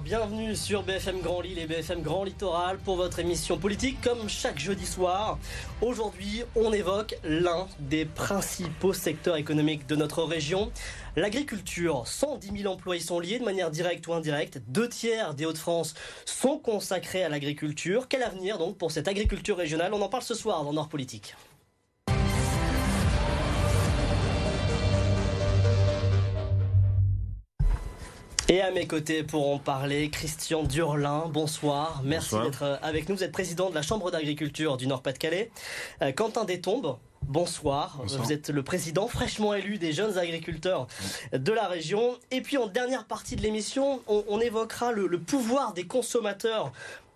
bienvenue sur BFM Grand Lille et BFM Grand Littoral pour votre émission politique comme chaque jeudi soir. Aujourd'hui, on évoque l'un des principaux secteurs économiques de notre région, l'agriculture. 110 000 emplois y sont liés de manière directe ou indirecte. Deux tiers des Hauts-de-France sont consacrés à l'agriculture. Quel avenir donc pour cette agriculture régionale? On en parle ce soir dans Nord Politique. Et à mes côtés pour en parler, Christian Durlin, bonsoir. Merci d'être euh, avec nous. Vous êtes président de la Chambre d'agriculture du Nord-Pas-de-Calais. Euh, Quentin Détombe, bonsoir. Vous êtes le président fraîchement élu des jeunes agriculteurs de la région. Et puis en dernière partie de l'émission, on, évoquera le pouvoir des consommateurs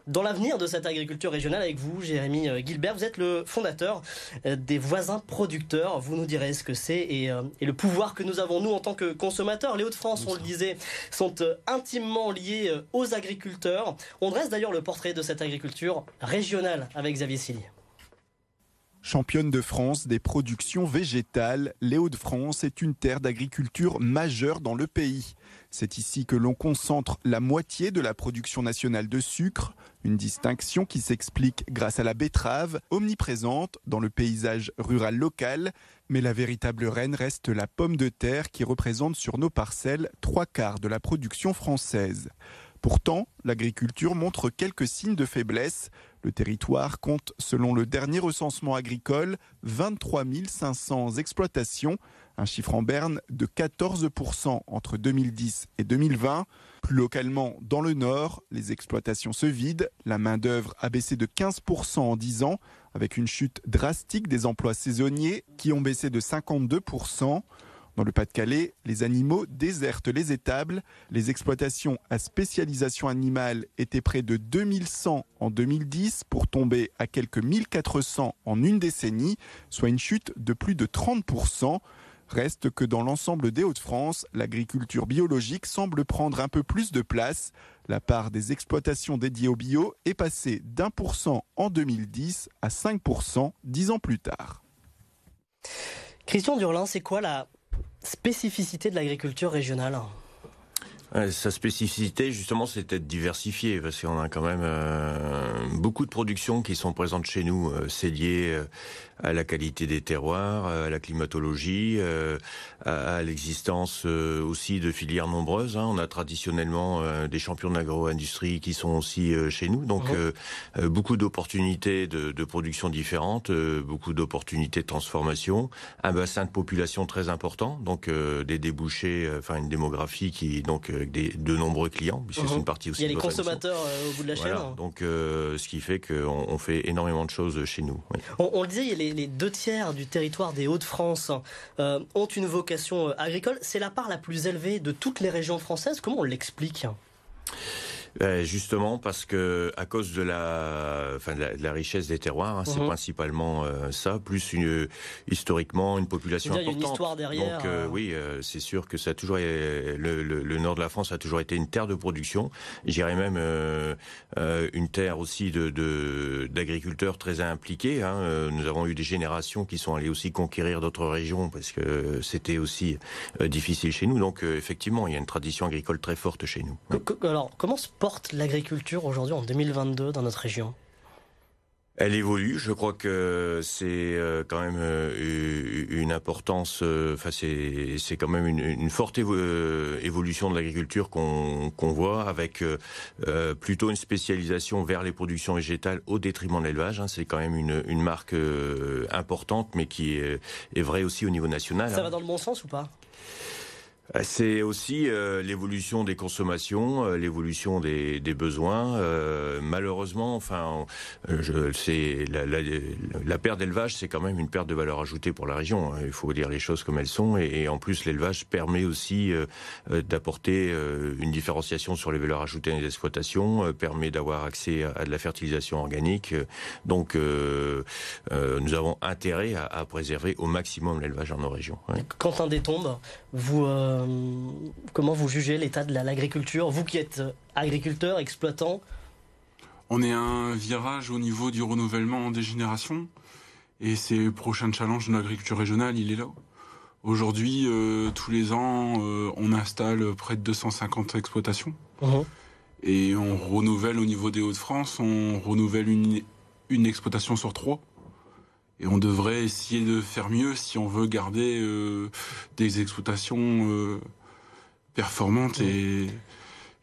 dans l'avenir de cette agriculture régionale avec vous, Jérémy euh, Gilbert. Vous êtes le fondateur euh, des voisins producteurs. Vous nous direz ce que c'est et, euh, et, le pouvoir que nous avons, nous, en tant que consommateurs. Les Hauts-de-France, on le disait, sont intimement liés aux agriculteurs. On dresse d'ailleurs le portrait de cette agriculture régionale avec Xavier Silly. Championne de France des productions végétales, les Hauts-de-France est une terre d'agriculture majeure dans le pays. C'est ici que l'on concentre la moitié de la production nationale de sucre, une distinction qui s'explique grâce à la betterave, omniprésente dans le paysage rural local, mais la véritable reine reste la pomme de terre qui représente sur nos parcelles trois quarts de la production française. Pourtant, l'agriculture montre quelques signes de faiblesse. Le territoire compte, selon le dernier recensement agricole, 23 500 exploitations, un chiffre en berne de 14% entre 2010 et 2020. Plus localement, dans le nord, les exploitations se vident, la main-d'œuvre a baissé de 15% en 10 ans, avec une chute drastique des emplois saisonniers qui ont baissé de 52%. Dans le Pas-de-Calais, les animaux désertent les étables. Les exploitations à spécialisation animale étaient près de 2100 en 2010 pour tomber à quelques 1400 en une décennie, soit une chute de plus de 30%. Reste que dans l'ensemble des Hauts-de-France, l'agriculture biologique semble prendre un peu plus de place. La part des exploitations dédiées au bio est passée d'un pour cent en 2010 à 5% dix ans plus tard. Christian Durlin, c'est quoi la spécificité de l'agriculture régionale? Sa spécificité, justement, c'est d'être diversifié, parce qu'on a quand même euh, beaucoup de productions qui sont présentes chez nous. Euh, c'est lié euh, à la qualité des terroirs, à la climatologie, euh, à, l'existence euh, aussi de filières nombreuses. Hein. On a traditionnellement euh, des champions de l'agro-industrie qui sont aussi chez nous, donc mhm. beaucoup d'opportunités de, de, production différentes, beaucoup d'opportunités de transformation, un bassin de population très important, donc des débouchés, enfin une démographie qui donc des, de nombreux clients, puisque c'est mhm. une partie aussi. Il y a les consommateurs au bout de la chaîne. Donc ce qui fait qu'on on fait énormément de choses chez nous. On, on, le disait, il y a les les, deux tiers du territoire des Hauts-de-France euh, ont une vocation euh, agricole. C'est la part la plus élevée de toutes les régions françaises. Comment on l'explique? Ben, justement parce que à cause de la, enfin, de la, richesse des terroirs, hein, c'est mhm. principalement euh, ça, plus une, historiquement une population importante. Il y a une histoire derrière. Donc euh, oui, euh, c'est sûr que ça a toujours le, le, le, nord de la France a toujours été une terre de production. J'irais même une terre aussi de d'agriculteurs très impliqués. Hein. Nous avons eu des générations qui sont allées aussi conquérir d'autres régions parce que c'était aussi difficile chez nous. Donc effectivement, il y a une tradition agricole très forte chez nous. Alors comment se porte l'agriculture aujourd'hui en 2022 dans notre région elle évolue. Je crois que c'est euh, quand même euh, une importance. Euh, enfin, c'est quand même une, forte évolution de l'agriculture qu'on voit, avec plutôt une spécialisation vers les productions végétales au détriment de l'élevage. Hein. C'est quand même une, une marque importante, mais qui est, est vraie aussi au niveau national. Ça va hein. dans le bon sens ou pas? C'est aussi euh, l'évolution des consommations, euh, l'évolution des, des besoins. malheureusement, enfin, c'est la, la, la, perte d'élevage, c'est quand même une perte de valeur ajoutée pour la région. Hein. Il faut dire les choses comme elles sont. Et, en plus, l'élevage permet aussi d'apporter une différenciation sur les valeurs ajoutées des exploitations, permet d'avoir accès à, de la fertilisation organique. Donc, nous avons intérêt à, à, préserver au maximum l'élevage dans nos régions. Quentin Détombe, vous euh, comment vous jugez l'état de l'agriculture Vous qui êtes agriculteur, exploitant? On est à un virage au niveau du renouvellement des générations. Et c'est le prochain challenge de l'agriculture régionale, il est là. Aujourd'hui, tous les ans, on installe près de 250 exploitations. Uh-huh. Et on renouvelle au niveau des Hauts-de-France, on renouvelle une, une exploitation sur trois. Et on devrait essayer de faire mieux si on veut garder euh, des exploitations euh, performantes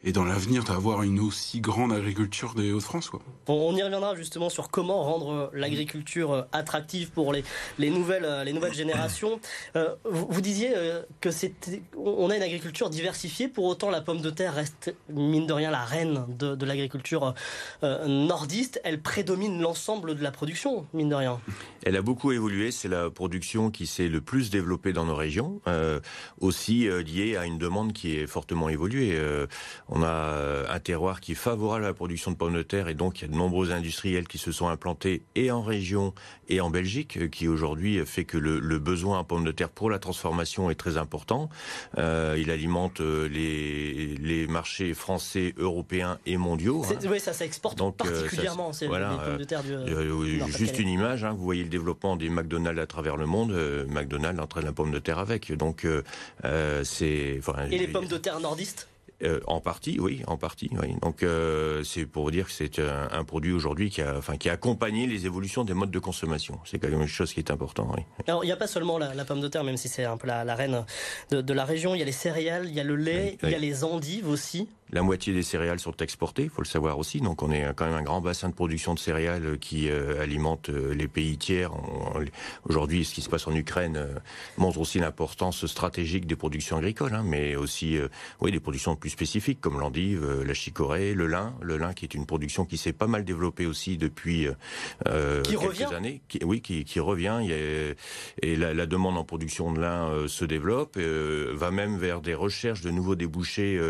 et dans l'avenir d'avoir une aussi grande agriculture des Hauts-de-France. on y reviendra justement sur comment rendre l'agriculture euh, attractive pour les, les, nouvelles, euh, les nouvelles générations. Euh, vous, disiez que c'était, on a une agriculture diversifiée, pour autant la pomme de terre reste mine de rien la reine de, de l'agriculture nordiste. Elle prédomine l'ensemble de la production, mine de rien. Elle a beaucoup évolué, c'est la production qui s'est le plus développée dans nos régions, aussi liée à une demande qui est fortement évoluée. On a euh, un terroir qui est favorable à la production de pommes de terre et donc il y a de nombreux industriels qui se sont implantés et en région et en Belgique, euh, qui aujourd'hui fait que le, besoin en pommes de terre pour la transformation est très important. Euh, il alimente les, les marchés français, européens et mondiaux. Hein. Oui, ça s'exporte particulièrement. voilà, les pommes de terre du, juste une image. Hein, vous voyez le développement des McDonald's à travers le monde. McDonald's entraîne la pomme de terre avec. Donc c'est. et les pommes de terre nordistes euh, en partie, oui, en partie. Oui. Donc euh, c'est pour dire que c'est un, produit aujourd'hui qui a, enfin, qui a accompagné les évolutions des modes de consommation. C'est quand même une chose qui est importante. Oui. Alors il n'y a pas seulement la, pomme de terre, même si c'est un peu la, reine de, la région. Il y a les céréales, il y a le lait, il y a les endives aussi. La moitié des céréales sont exportées, il faut le savoir aussi. Donc on est quand même un grand bassin de production de céréales qui euh, alimente euh, les pays tiers. Aujourd'hui, ce qui se passe en Ukraine euh, montre aussi l'importance stratégique des productions agricoles, hein, mais aussi oui, des productions plus spécifiques comme l'endive, la chicorée, le lin. Le lin qui est une production qui s'est pas mal développée aussi depuis quelques années. Qui, oui, qui, qui revient. et la, la, demande en production de lin se développe, va même vers des recherches de nouveaux débouchés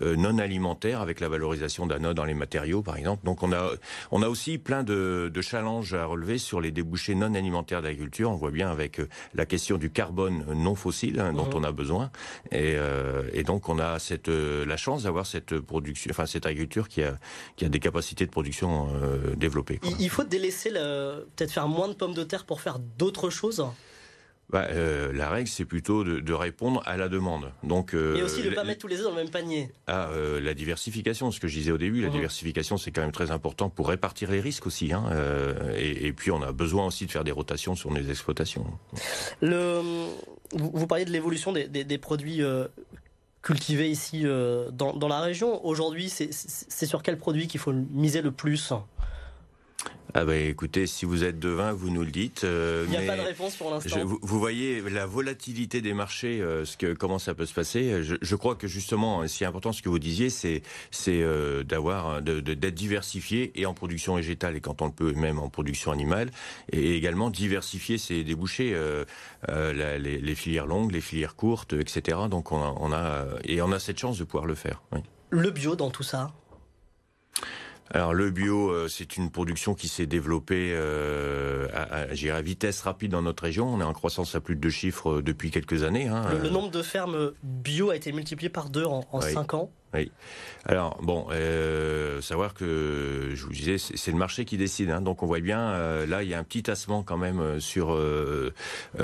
non alimentaire avec la valorisation d'anodes dans les matériaux, par exemple. Donc on a, on a aussi plein de, de challenges à relever sur les débouchés non alimentaires d'agriculture. On voit bien avec euh, la question du carbone non fossile hein, dont mhm. on a besoin. Et, euh, et, donc on a cette, euh, la chance d'avoir cette production, enfin cette agriculture qui a, qui a des capacités de production développées. Il faut délaisser, peut-être faire moins de pommes de terre pour faire d'autres choses bah, euh, la règle, c'est plutôt de, de, répondre à la demande. Donc, euh, et aussi de ne pas mettre tous les œufs dans le même panier. Ah, euh, la diversification, ce que je disais au début, la mhm. diversification, c'est quand même très important pour répartir les risques aussi. Hein, et, et, puis, on a besoin aussi de faire des rotations sur les exploitations. Le, vous, vous parliez de l'évolution des, des, des, produits cultivés ici dans, dans, la région. Aujourd'hui, c'est sur quel produit qu'il faut miser le plus? Ah bah écoutez, si vous êtes devin, vous nous le dites. Euh, Il n'y a pas de réponse pour l'instant. Vous, vous, voyez la volatilité des marchés, euh, ce que, comment ça peut se passer. Je, je crois que justement, ce qui est important, ce que vous disiez, c'est c'est euh, d'avoir d'être de, d'être diversifié et en production végétale et quand on le peut même en production animale et également diversifier ses débouchés, euh, la, les, les, filières longues, les filières courtes, etc. Donc on a, on a et on a cette chance de pouvoir le faire. Oui. Le bio dans tout ça? Alors le bio, euh, c'est une production qui s'est développée euh, à, à, à, vitesse rapide dans notre région. On est en croissance à plus de deux chiffres euh, depuis quelques années. Hein. Le, nombre de fermes bio a été multiplié par deux en, en cinq ans. Oui. Alors bon, euh, savoir que je vous disais, c'est le marché qui décide. Hein. donc on voit bien, là il y a un petit tassement quand même sur euh,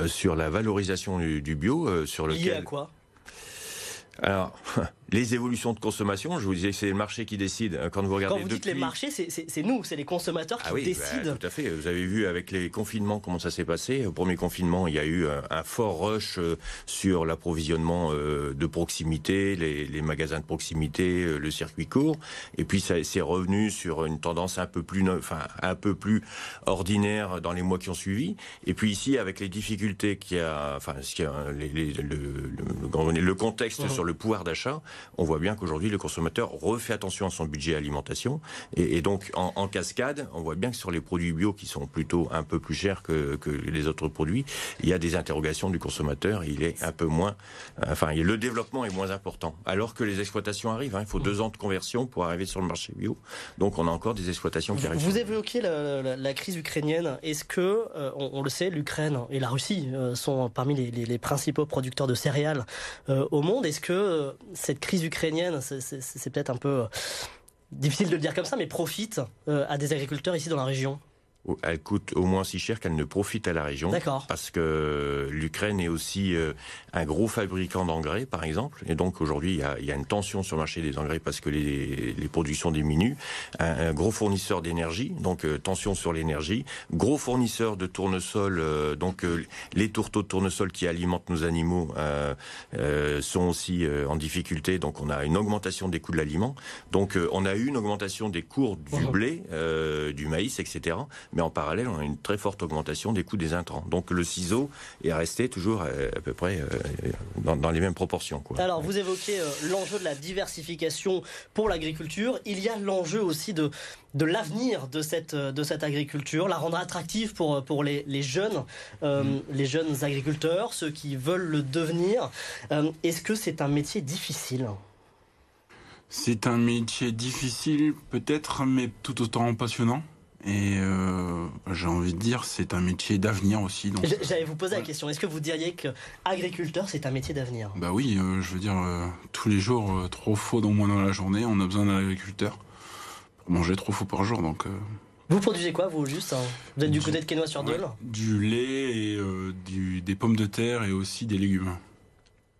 sur la valorisation du, du bio, sur lequel. Lié à quoi? Alors, les évolutions de consommation, je vous disais que c'est le marché qui décide. Euh, quand vous regardez Quand vous dites les marchés, c'est nous, c'est les consommateurs qui ah oui, bah, décident. tout à fait. Vous avez vu avec les confinements comment ça s'est passé. Au premier confinement, il y a eu un, fort rush euh, sur l'approvisionnement euh, de proximité, les, les, magasins de proximité, le circuit court. Et puis ça c'est revenu sur une tendance un peu plus, enfin un peu plus ordinaire dans les mois qui ont suivi. Et puis ici, avec les difficultés qu'il y a, enfin ce qui a, les, les, le, le, le, contexte mmh. sur le pouvoir d'achat, on voit bien qu'aujourd'hui le consommateur refait attention à son budget alimentation et, donc en, cascade, on voit bien que sur les produits bio qui sont plutôt un peu plus chers que, les autres produits, il y a des interrogations du consommateur. Il est un peu moins, enfin le développement est moins important. Alors que les exploitations arrivent, hein. il faut deux ans de conversion pour arriver sur le marché bio. Donc on a encore des exploitations qui arrivent. Vous évoquiez la, crise ukrainienne. Est-ce que, euh, on, le sait, l'Ukraine et la Russie euh, sont parmi les, principaux producteurs de céréales euh, au monde? Est-ce que cette crise ukrainienne, c'est peut-être un peu euh, difficile de le dire comme ça, mais profite euh, à des agriculteurs ici dans la région elle coûte au moins si cher qu'elle ne profite à la région. D'accord. Parce que l'Ukraine est aussi euh, un gros fabricant d'engrais, par exemple. Et donc aujourd'hui, il y a, y a, une tension sur le marché des engrais parce que les, les productions diminuent. Un, un gros fournisseur d'énergie, donc euh, tension sur l'énergie. Gros fournisseur de tournesol, euh, donc les tourteaux de tournesol qui alimentent nos animaux sont aussi en difficulté. Donc on a une augmentation des coûts de l'aliment. Donc on a eu une augmentation des cours du blé, du maïs, etc mais en parallèle, on a une très forte augmentation des coûts des intrants. Donc le ciseau est resté toujours euh, à peu près euh, dans, les mêmes proportions. Alors vous évoquez euh, l'enjeu de la diversification pour l'agriculture. Il y a l'enjeu aussi de, de l'avenir de cette, de cette agriculture, la rendre attractive pour, pour les, les jeunes, mm. les jeunes agriculteurs, ceux qui veulent le devenir. Est-ce que c'est un métier difficile? C'est un métier difficile peut-être, mais tout autant passionnant. Et euh, j'ai envie de dire, c'est un métier d'avenir aussi. J'allais vous poser la question, est-ce que vous diriez que agriculteur, c'est un métier d'avenir? Bah oui, euh, je veux dire, euh, tous les jours, trop faux au moins dans la journée, on a besoin d'un agriculteur pour manger trop faux par jour. Donc, Vous produisez quoi, vous, juste hein? Vous êtes du, côté de Quesnoy-sur-Dole Du lait, et, du, des pommes de terre et aussi des légumes.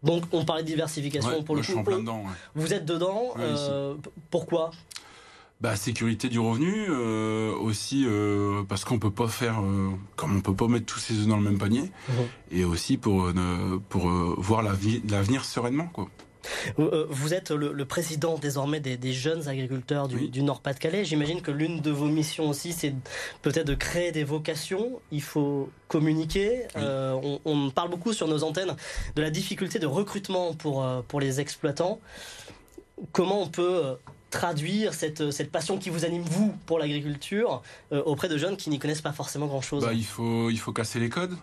Donc on parlait de diversification pour le coup. Je suis en plein dedans. Vous êtes dedans. pourquoi? Bah, sécurité du revenu euh, aussi euh, parce qu'on peut pas faire euh, comme on peut pas mettre tous ses œufs dans le même panier mhm. et aussi pour pour voir l'avenir sereinement quoi. Vous êtes le, président désormais des, jeunes agriculteurs du, Nord-Pas-de-Calais. J'imagine que l'une de vos missions aussi, c'est peut-être de créer des vocations. Il faut communiquer. on, on, parle beaucoup sur nos antennes de la difficulté de recrutement pour, pour les exploitants. Comment on peut traduire cette, cette passion qui vous anime, vous, pour l'agriculture, euh, auprès de jeunes qui n'y connaissent pas forcément grand-chose bah, il, faut, il faut casser les codes.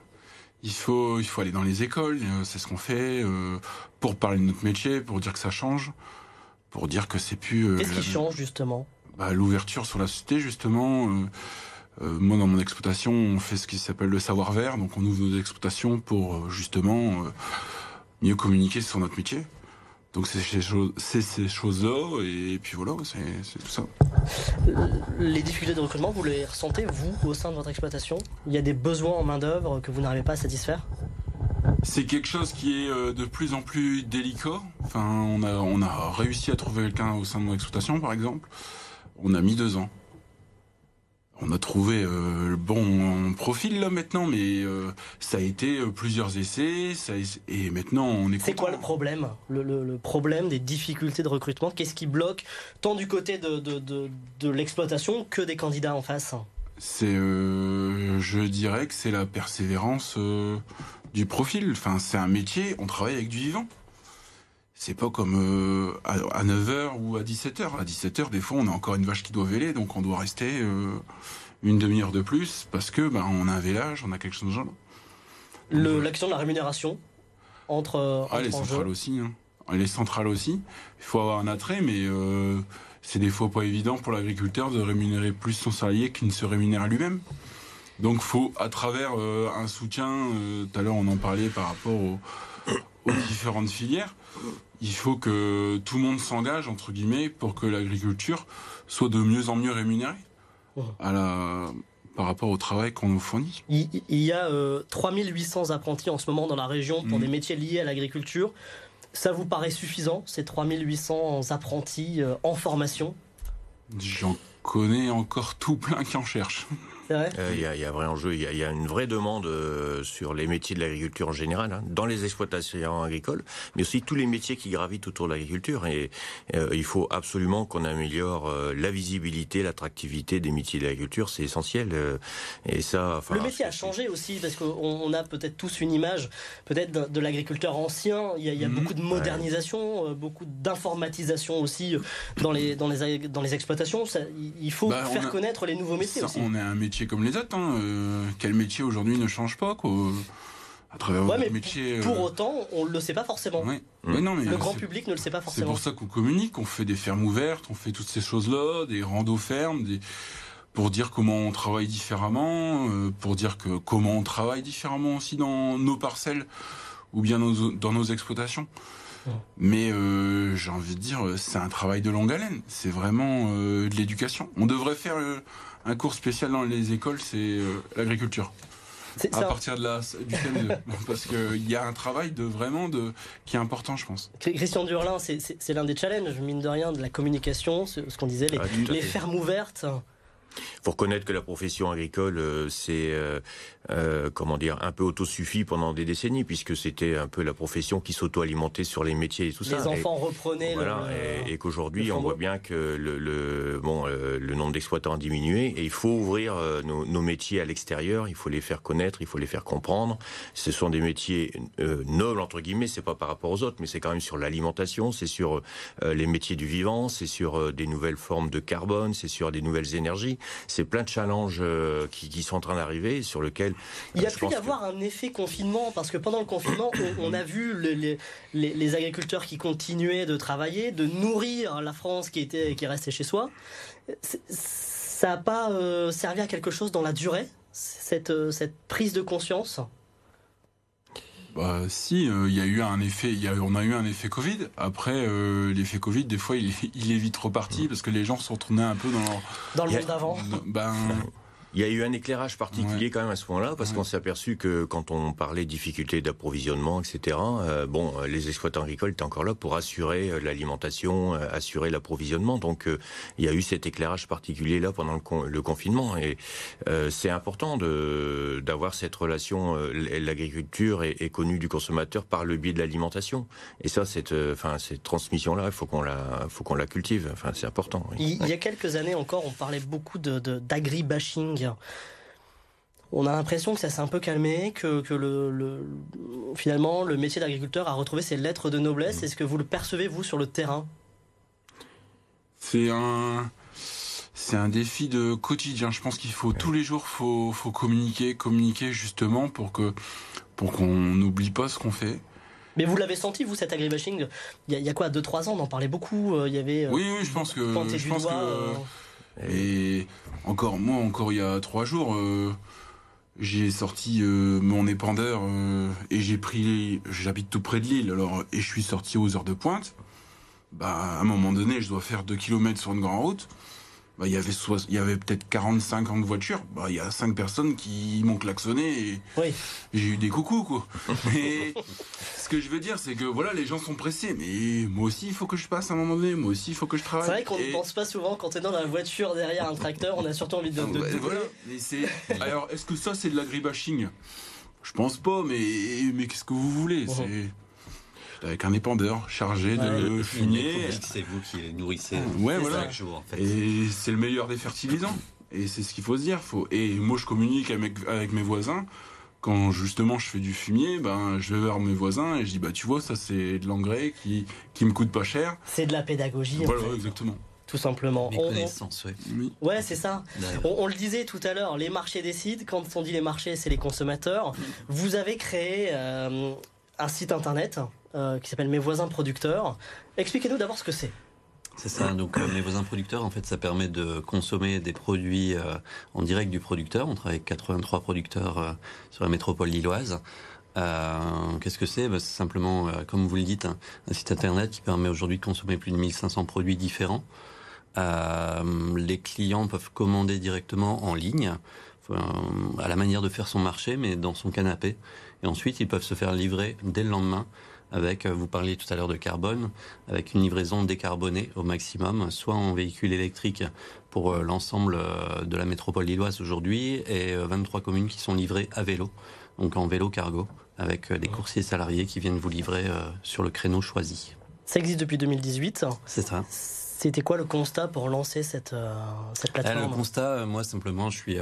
Il faut, il faut aller dans les écoles, euh, c'est ce qu'on fait, euh, pour parler de notre métier, pour dire que ça change, pour dire que c'est plus... Qu'est-ce qui change, justement? Bah, L'ouverture sur la société, justement. moi, dans mon exploitation, on fait ce qui s'appelle le savoir vert, donc on ouvre nos exploitations pour, justement, mieux communiquer sur notre métier. Donc c'est ces choses-là, et puis voilà, c'est tout ça. Les difficultés de recrutement, vous les ressentez, vous, au sein de votre exploitation? Il y a des besoins en main-d'œuvre que vous n'arrivez pas à satisfaire? C'est quelque chose qui est euh, de plus en plus délicat. Enfin, on a, on a réussi à trouver quelqu'un au sein de mon exploitation, par exemple. On a mis deux ans on a trouvé euh, le bon profil là maintenant, mais euh, ça a été euh, plusieurs essais, et maintenant on est. C'est quoi le problème? Le, problème des difficultés de recrutement Qu'est-ce qui bloque tant du côté de, de, l'exploitation que des candidats en face? C'est, je dirais que c'est la persévérance du profil. Enfin, c'est un métier, on travaille avec du vivant. C'est pas comme à, 9h ou à 17h. À 17h, des fois, on a encore une vache qui doit véler, donc on doit rester une demi-heure de plus parce que ben, on a un vélage, on a quelque chose de genre. La question de la rémunération entre. Ah, elle est centrale aussi. Hein. Elle est centrale aussi. Il faut avoir un attrait, mais euh, c'est des fois pas évident pour l'agriculteur de rémunérer plus son salarié qu'il ne se rémunère à lui-même. Donc, faut à travers euh, un soutien. Euh, tout à l'heure, on en parlait par rapport aux différentes filières. Il faut que tout le monde s'engage entre guillemets pour que l'agriculture soit de mieux en mieux rémunérée à la, par rapport au travail qu'on nous fournit. Il, y a 3800 euh, apprentis en ce moment dans la région pour des mm. métiers liés à l'agriculture. Ça vous paraît suffisant, ces 3800 apprentis euh, en formation? J'en connais encore tout plein qui en cherchent. Euh, il y, a, y, a, vrai enjeu, il y, y, a une vraie demande euh, sur les métiers de l'agriculture en général, hein, dans les exploitations agricoles, mais aussi tous les métiers qui gravitent autour de l'agriculture. Et euh, il faut absolument qu'on améliore la visibilité, l'attractivité des métiers de l'agriculture, c'est essentiel. et ça, le métier a changé aussi parce qu'on a peut-être tous une image, peut-être de, l'agriculteur ancien. Il y a, mhm. beaucoup de modernisation, beaucoup d'informatisation aussi dans les dans les dans les exploitations. Ça, il faut bah, faire connaître les nouveaux métiers. aussi. On est un métier comme les autres. Hein. Euh, quel métier aujourd'hui ne change pas quoi à travers ouais, métier, Pour euh, autant, on ne le sait pas forcément. non, mais le grand public ne le sait pas forcément. C'est pour ça qu'on communique, on fait des fermes ouvertes, on fait toutes ces choses-là, des randos fermes, des... pour dire comment on travaille différemment, euh, pour dire que comment on travaille différemment aussi dans nos parcelles ou bien dans nos exploitations. Mais j'ai envie de dire, c'est un travail de longue haleine. C'est vraiment de l'éducation. On devrait faire un cours spécial dans les écoles, c'est l'agriculture à partir de là, du thème parce qu'il y a un travail de vraiment de qui est important, je pense. Christian Durlin, c'est l'un des challenges, mine de rien, de la communication, ce, qu'on disait, les, ah, les fermes ouvertes. Il faut reconnaître que la profession agricole, euh, c'est euh, euh, comment dire, un peu autosuffit pendant des décennies, puisque c'était un peu la profession qui s'auto-alimentait sur les métiers et tout ça. Les enfants reprenaient. Voilà, et, qu'aujourd'hui, on voit bien que le, le bon, le nombre d'exploitants a diminué, et il faut ouvrir nos, nos métiers à l'extérieur. Il faut les faire connaître, il faut les faire comprendre. Ce sont des métiers nobles entre guillemets. C'est pas par rapport aux autres, mais c'est quand même sur l'alimentation, c'est sur les métiers du vivant, c'est sur des nouvelles formes de carbone, c'est sur des nouvelles énergies c'est plein de challenges euh, qui, sont en train d'arriver sur il y a pu y avoir un effet confinement parce que pendant le confinement on, a vu les, agriculteurs qui continuaient de travailler de nourrir la France qui était qui restait chez soi ça n'a pas euh, servi à quelque chose dans la durée cette, euh, cette prise de conscience? Bah si, il y a eu un effet, y a, on a eu un effet Covid. Après, l'effet Covid, des fois, il, il est vite reparti parce que les gens se retournaient un peu dans dans le monde d'avant. Ben il y a eu un éclairage particulier quand même à ce moment-là, parce qu'on s'est aperçu que quand on parlait difficultés d'approvisionnement, etc., euh, bon, les exploitants agricoles étaient encore là pour assurer euh, l'alimentation, euh, assurer l'approvisionnement. Donc, il y a eu cet éclairage particulier-là pendant le, confinement. Et c'est important d'avoir cette relation. L'agriculture est, connue du consommateur par le biais de l'alimentation. Et ça, cette, enfin, cette transmission-là, il faut qu'on la, faut qu'on la cultive. Enfin, c'est important. Il, y a quelques années encore, on parlait beaucoup de d'agribashing on a l'impression que ça s'est un peu calmé, que, le, finalement le métier d'agriculteur a retrouvé ses lettres de noblesse. Est-ce que vous le percevez vous sur le terrain? C'est un c'est un défi de quotidien. Je pense qu'il faut tous les jours faut faut communiquer, communiquer justement pour que pour qu'on n'oublie pas ce qu'on fait. Mais vous l'avez senti, vous, cet agribashing? Il, y a quoi, 2-3 ans, on en parlait beaucoup. Euh, il y avait. Euh, oui, oui, je pense que. Je pense que euh, et encore, moi, encore il y a trois jours, euh, j'ai sorti euh, mon épandeur euh, et j'ai pris. J'habite tout près de l'île, alors et je suis sorti aux heures de pointe. Bah, à un moment donné, je dois faire deux kilomètres sur une grande route bah, il y avait, il y avait peut-être 45 ans de voiture. Bah, il y a cinq personnes qui m'ont klaxonné et j'ai eu des coucous, quoi. Mais ce que je veux dire, c'est que voilà, les gens sont pressés. Mais moi aussi, il faut que je passe à un moment donné. Moi aussi, il faut que je travaille. C'est vrai qu'on ne pense pas souvent quand on est dans la voiture derrière un tracteur. On a surtout envie de. de, voilà. Alors, est-ce que ça, c'est de l'agribashing? Je pense pas, mais, mais qu'est-ce que vous voulez? C'est avec un épandeur chargé de fumier. C'est vous qui nourrissez ouais, voilà. en fait. Et c'est le meilleur des fertilisants. Et c'est ce qu'il faut se dire. Faut... Et moi, je communique avec, avec mes voisins. Quand justement je fais du fumier, ben je vais vers mes voisins et je dis bah tu vois ça c'est de l'engrais qui qui me coûte pas cher. C'est de la pédagogie. Voilà exactement tout simplement. Les connaissances, oui. Ouais, c'est ça. On, le disait tout à l'heure, les marchés décident. Quand on dit les marchés, c'est les consommateurs. Vous avez créé euh, un site internet euh, qui s'appelle Mes voisins producteurs. Expliquez-nous d'abord ce que c'est. C'est ça. Donc, euh, mes voisins producteurs, en fait, ça permet de consommer des produits euh, en direct du producteur. On travaille avec 83 producteurs sur la métropole lilloise. Qu'est-ce que c'est? Bah, C'est simplement, comme vous le dites, un, site internet qui permet aujourd'hui de consommer plus de 1500 produits différents. les clients peuvent commander directement en ligne, à la manière de faire son marché, mais dans son canapé. Et ensuite, ils peuvent se faire livrer dès le lendemain avec, euh, vous parliez tout à l'heure de carbone, avec une livraison décarbonée au maximum, soit en véhicule électrique pour euh, l'ensemble euh, de la métropole lilloise aujourd'hui, et 23 communes qui sont livrées à vélo, donc en vélo cargo, avec des coursiers salariés qui viennent vous livrer sur le créneau choisi. Ça existe depuis 2018 C'est ça. C'était quoi le constat pour lancer cette, cette plateforme Le constat, moi simplement, je suis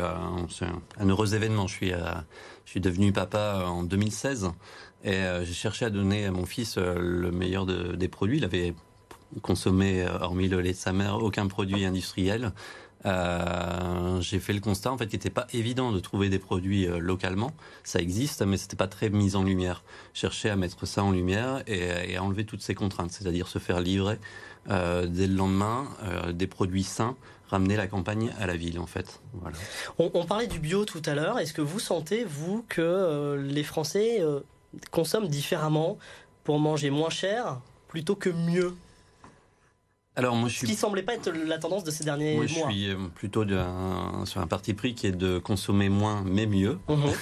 c'est un, heureux événement. Je suis, je suis devenu papa en 2016 et euh, j'ai cherché à donner à mon fils euh, le meilleur des produits. Il avait consommé, euh, hormis le lait de sa mère, aucun produit industriel. Euh, j'ai fait le constat en fait qu'il n'était pas évident de trouver des produits localement. Ça existe, mais c'était pas très mis en lumière. Chercher à mettre ça en lumière et, à enlever toutes ces contraintes, c'est-à-dire se faire livrer euh, dès le lendemain des produits sains, ramener la campagne à la ville en fait. On, on, parlait du bio tout à l'heure. Est-ce que vous sentez vous que les Français consomment différemment pour manger moins cher plutôt que mieux? Alors moi, je suis... Ce qui semblait pas être la tendance de ces derniers mois. Moi, je suis euh, plutôt sur un parti pris qui est de consommer moins mais mieux. Mhm.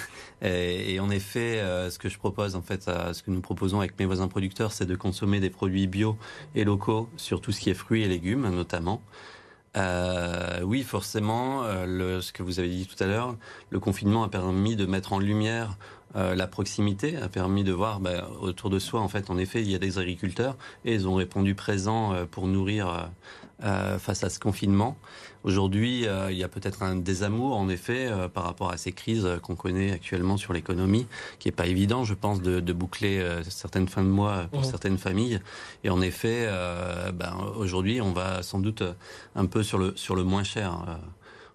et, en effet, euh, ce que je propose, en fait, ce que nous proposons avec mes voisins producteurs, c'est de consommer des produits bio et locaux sur tout ce qui est fruits et légumes, notamment. Euh, oui, forcément, le, ce que vous avez dit tout à l'heure, le confinement a permis de mettre en lumière euh, la proximité a permis de voir bah, autour de soi, en fait, en effet, il y a des agriculteurs et ils ont répondu présents euh, pour nourrir euh, face à ce confinement. Aujourd'hui, il y a peut-être un désamour, en effet, par rapport à ces crises qu'on connaît actuellement sur l'économie, qui est pas évident, je pense, de, boucler certaines fins de mois pour mmh. certaines familles. Et en effet, ben, aujourd'hui, on va sans doute un peu sur le sur le moins cher.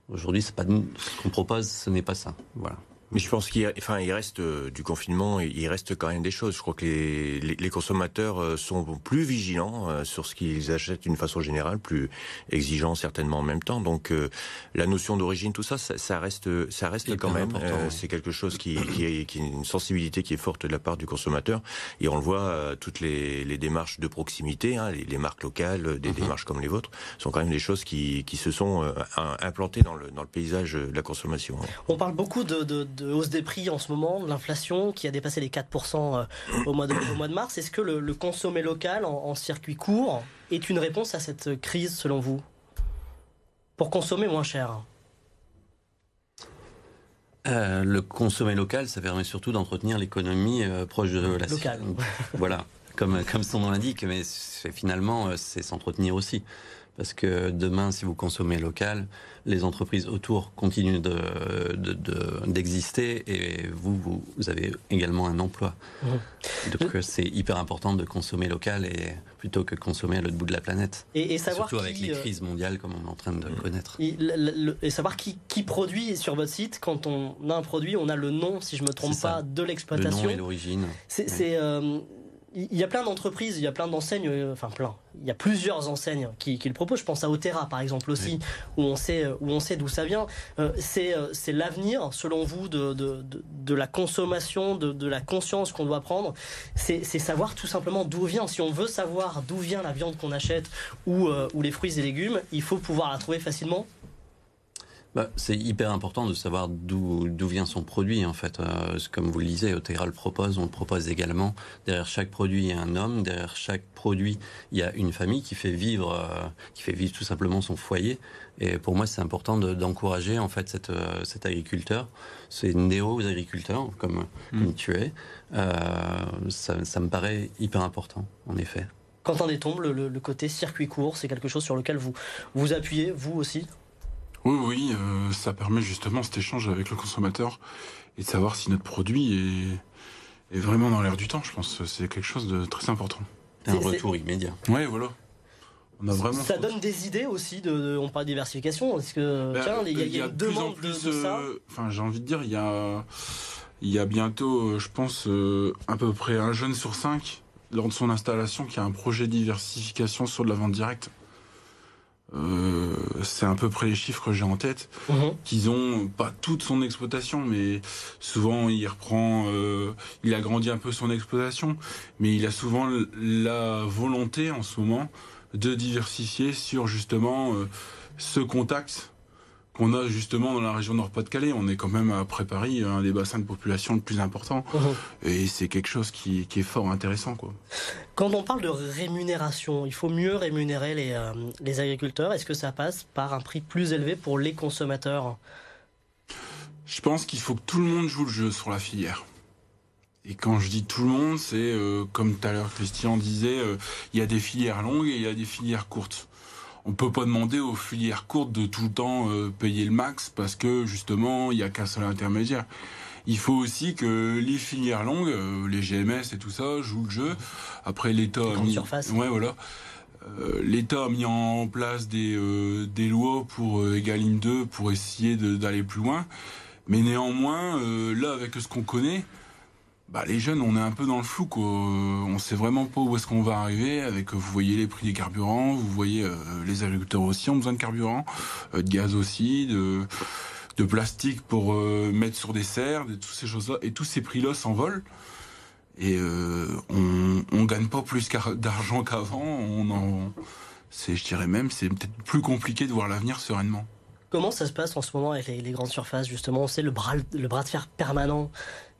Aujourd'hui, c'est pas ce qu'on propose, ce n'est pas ça. Voilà. Mais je pense qu'il enfin, il reste euh, du confinement, il reste quand même des choses. Je crois que les, les, consommateurs euh, sont plus vigilants euh, sur ce qu'ils achètent d'une façon générale, plus exigeants certainement en même temps. Donc la notion d'origine, tout ça, ça, reste, ça reste quand même. C'est quelque chose qui, qui, est, qui est une sensibilité qui est forte de la part du consommateur. Et on le voit, toutes les, les démarches de proximité, hein, les, marques locales, des mhm. démarches comme les vôtres, sont quand même des choses qui, qui se sont implantées dans le, dans le paysage de la consommation. On parle beaucoup de, de de hausse des prix en ce moment, l'inflation qui a dépassé les 4% euh, au mois, de, mois de mars. Est-ce que le, le consommer local en, circuit court est une réponse à cette crise selon vous? Pour consommer moins cher. Euh, le consommer local, ça permet surtout d'entretenir l'économie euh, proche de la locale. voilà, comme comme son nom l'indique, mais finalement c'est s'entretenir aussi. Parce que demain, si vous consommez local, les entreprises autour continuent d'exister de, et vous, vous, avez également un emploi. Mmh. Donc euh, c'est hyper important de consommer local et plutôt que consommer à l'autre bout de la planète. Et, savoir Surtout avec les euh, crises mondiales comme on est en train de mmh. connaître. Et, savoir qui, qui, produit sur votre site. Quand on a un produit, on a le nom, si je me trompe pas, de l'exploitation. Le nom et l'origine. C'est euh, il y a plein d'entreprises, il y a plein d'enseignes, euh, enfin plein. Il y a plusieurs enseignes qui, le proposent. Je pense à Otera par exemple aussi, où on sait où on sait d'où ça vient. Euh, euh, c'est l'avenir, selon vous, de, de, la consommation, de, la conscience qu'on doit prendre. C'est savoir tout simplement d'où vient. Si on veut savoir d'où vient la viande qu'on achète ou, ou les fruits et légumes, il faut pouvoir la trouver facilement bah, c'est hyper important de savoir d'où vient son produit en fait. Euh, comme vous le disiez, Otera le propose, on le propose également. Derrière chaque produit, il y a un homme. Derrière chaque produit, il y a une famille qui fait vivre, euh, qui fait vivre tout simplement son foyer. Et pour moi, c'est important d'encourager en fait cette, euh, cet agriculteur, ces néo-agriculteurs comme, mm. comme, tu es. Ça, ça, me paraît hyper important, en effet. Quentin Détombe, le, le côté circuit court, c'est quelque chose sur lequel vous vous appuyez, vous aussi? Oui, oui, euh, ça permet justement cet échange avec le consommateur et de savoir si notre produit est, vraiment dans l'air du temps. Je pense que c'est quelque chose de très important. Un retour immédiat. Oui, voilà. On a vraiment ça donne des idées aussi de, on parle de diversification est-ce que ben, tiens il y, a, une demande de, ça euh, enfin j'ai envie de dire il y a il y a bientôt euh, je pense à peu près un jeune sur cinq lors de son installation qui a un projet de diversification sur de la vente directe euh, c'est à peu près les chiffres que j'ai en tête, mhm. qu'ils ont pas toute son exploitation, mais souvent il reprend, euh, il agrandit un peu son exploitation, mais il a souvent la volonté en ce moment de diversifier sur justement euh, ce contact qu'on a justement dans la région Nord-Pas-de-Calais. On est quand même après Paris un des bassins de population le plus important. Mhm. Et c'est quelque chose qui, est fort intéressant. Quoi. Quand on parle de rémunération, il faut mieux rémunérer les, euh, les agriculteurs. Est-ce que ça passe par un prix plus élevé pour les consommateurs? Je pense qu'il faut que tout le monde joue le jeu sur la filière. Et quand je dis tout le monde, c'est euh, comme tout à l'heure Christian disait, euh, il y a des filières longues et il y a des filières courtes on peut pas demander aux filières courtes de tout le temps euh, payer le max parce que justement il y a qu'un seul intermédiaire. Il faut aussi que les filières longues, euh, les GMS et tout ça, jouent le jeu. Après l'État a mis, ouais voilà, euh, l'État a mis en place des des lois pour Egalim 2 pour essayer d'aller plus loin. Mais néanmoins, là avec ce qu'on connaît, bah, les jeunes, on est un peu dans le flou. Quoi. On sait vraiment pas où est-ce qu'on va arriver. Avec, vous voyez les prix des carburants, vous voyez euh, les agriculteurs aussi ont besoin de carburant, euh, de gaz aussi, de, de plastique pour euh, mettre sur des serres, de toutes ces choses-là. Et tous ces prix-là s'envolent. Et on, on gagne pas plus d'argent qu'avant. On c'est, je dirais même, c'est peut-être plus compliqué de voir l'avenir sereinement. Comment ça se passe en ce moment avec les, grandes surfaces justement? On sait le bras, le bras de fer permanent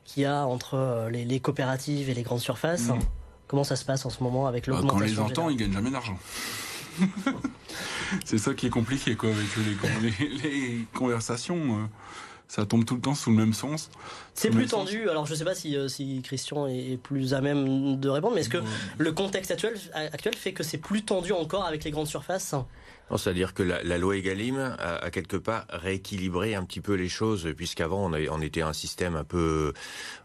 qu'il y a entre les, coopératives et les grandes surfaces. Mm. Comment ça se passe en ce moment avec l'augmentation Quand les entend, ils gagnent jamais d'argent. c'est ça qui est compliqué quoi avec les, conversations. Euh, ça tombe tout le temps sous le même sens. C'est plus tendu. Alors je ne sais pas si, euh, si, Christian est plus à même de répondre, mais est-ce que le contexte actuel, actuel fait que c'est plus tendu encore avec les grandes surfaces? C'est-à-dire que la, la, loi Egalim a, a, quelque part rééquilibré un petit peu les choses, puisqu'avant on, on, était un système un peu,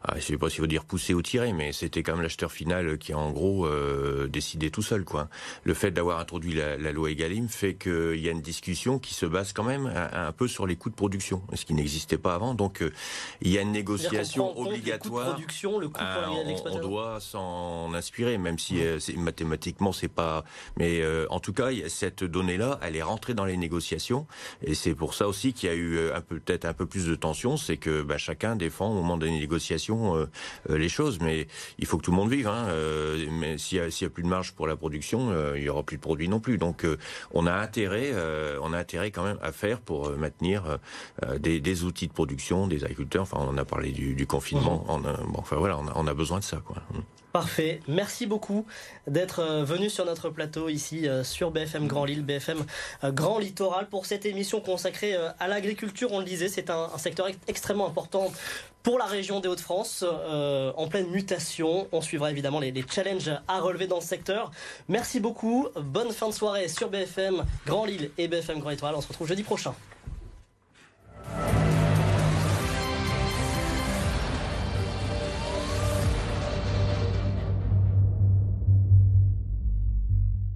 ah, je sais pas s'il faut dire poussé ou tiré, mais c'était quand même l'acheteur final qui en gros euh, décidait tout seul. Quoi. Le fait d'avoir introduit la, la, loi Egalim fait qu'il y a une discussion qui se base quand même un, peu sur les coûts de production, ce qui n'existait pas avant. Donc euh, il y a une négociation obligatoire. production, le coût ah, on, on, doit s'en inspirer, même si euh, mathématiquement c'est pas. Mais euh, en tout cas, cette elle est rentrée dans les négociations, et c'est pour ça aussi qu'il y a eu euh, peut-être un peu plus de tension, c'est que bah, chacun défend au moment des négociations euh, euh, les choses, mais il faut que tout le monde vive. Hein, mais s'il y, a plus de marge pour la production, il y aura plus de produits non plus. Donc on a intérêt, on a intérêt quand même à faire pour maintenir des, outils de production, des agriculteurs. Enfin, on en a parlé du, confinement. Mmh. bon, enfin voilà, on a, on a besoin de ça, quoi. Parfait. Merci beaucoup d'être euh, venu sur notre plateau ici euh, sur BFM Grand Lille, BFM euh, Grand Littoral pour cette émission consacrée à l'agriculture. On le disait, c'est un, secteur extrêmement important pour la région des Hauts-de-France, en pleine mutation. On suivra évidemment les, les, challenges à relever dans ce secteur. Merci beaucoup. Bonne fin de soirée sur BFM Grand Lille et BFM Grand Littoral. On se retrouve jeudi prochain.